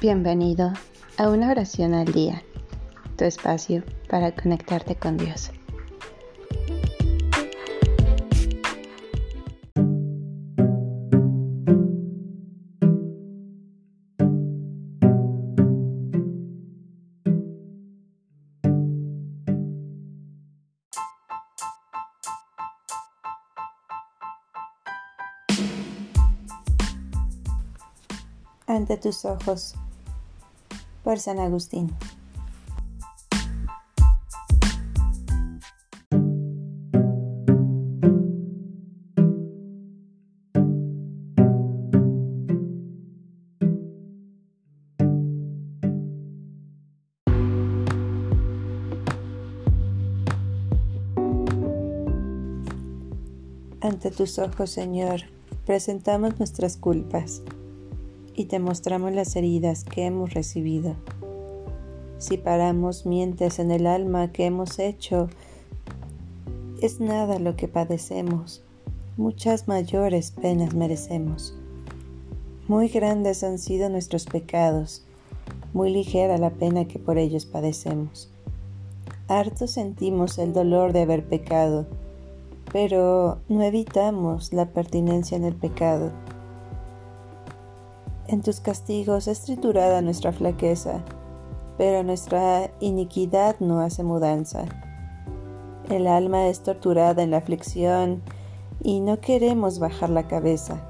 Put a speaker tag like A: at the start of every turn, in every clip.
A: Bienvenido a una oración al día, tu espacio para conectarte con Dios.
B: ante tus ojos por San Agustín. Ante tus ojos, Señor, presentamos nuestras culpas y te mostramos las heridas que hemos recibido. Si paramos mientes en el alma que hemos hecho, es nada lo que padecemos, muchas mayores penas merecemos. Muy grandes han sido nuestros pecados, muy ligera la pena que por ellos padecemos. Harto sentimos el dolor de haber pecado, pero no evitamos la pertinencia en el pecado en tus castigos es triturada nuestra flaqueza, pero nuestra iniquidad no hace mudanza. El alma es torturada en la aflicción y no queremos bajar la cabeza.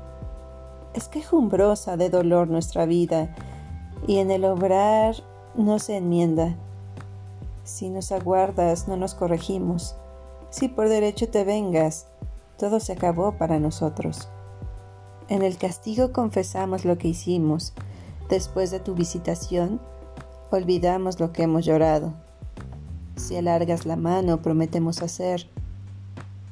B: Es quejumbrosa de dolor nuestra vida y en el obrar no se enmienda. Si nos aguardas, no nos corregimos. Si por derecho te vengas, todo se acabó para nosotros. En el castigo confesamos lo que hicimos. Después de tu visitación, olvidamos lo que hemos llorado. Si alargas la mano, prometemos hacer.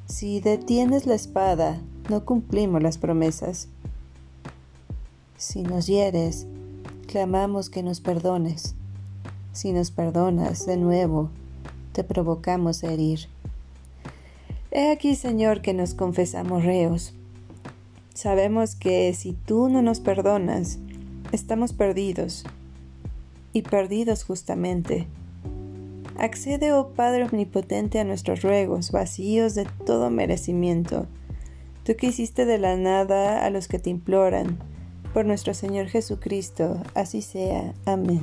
B: Si detienes la espada, no cumplimos las promesas. Si nos hieres, clamamos que nos perdones. Si nos perdonas de nuevo, te provocamos a herir. He aquí, Señor, que nos confesamos reos Sabemos que si tú no nos perdonas, estamos perdidos, y perdidos justamente. Accede, oh Padre Omnipotente, a nuestros ruegos, vacíos de todo merecimiento. Tú que hiciste de la nada a los que te imploran, por nuestro Señor Jesucristo, así sea. Amén.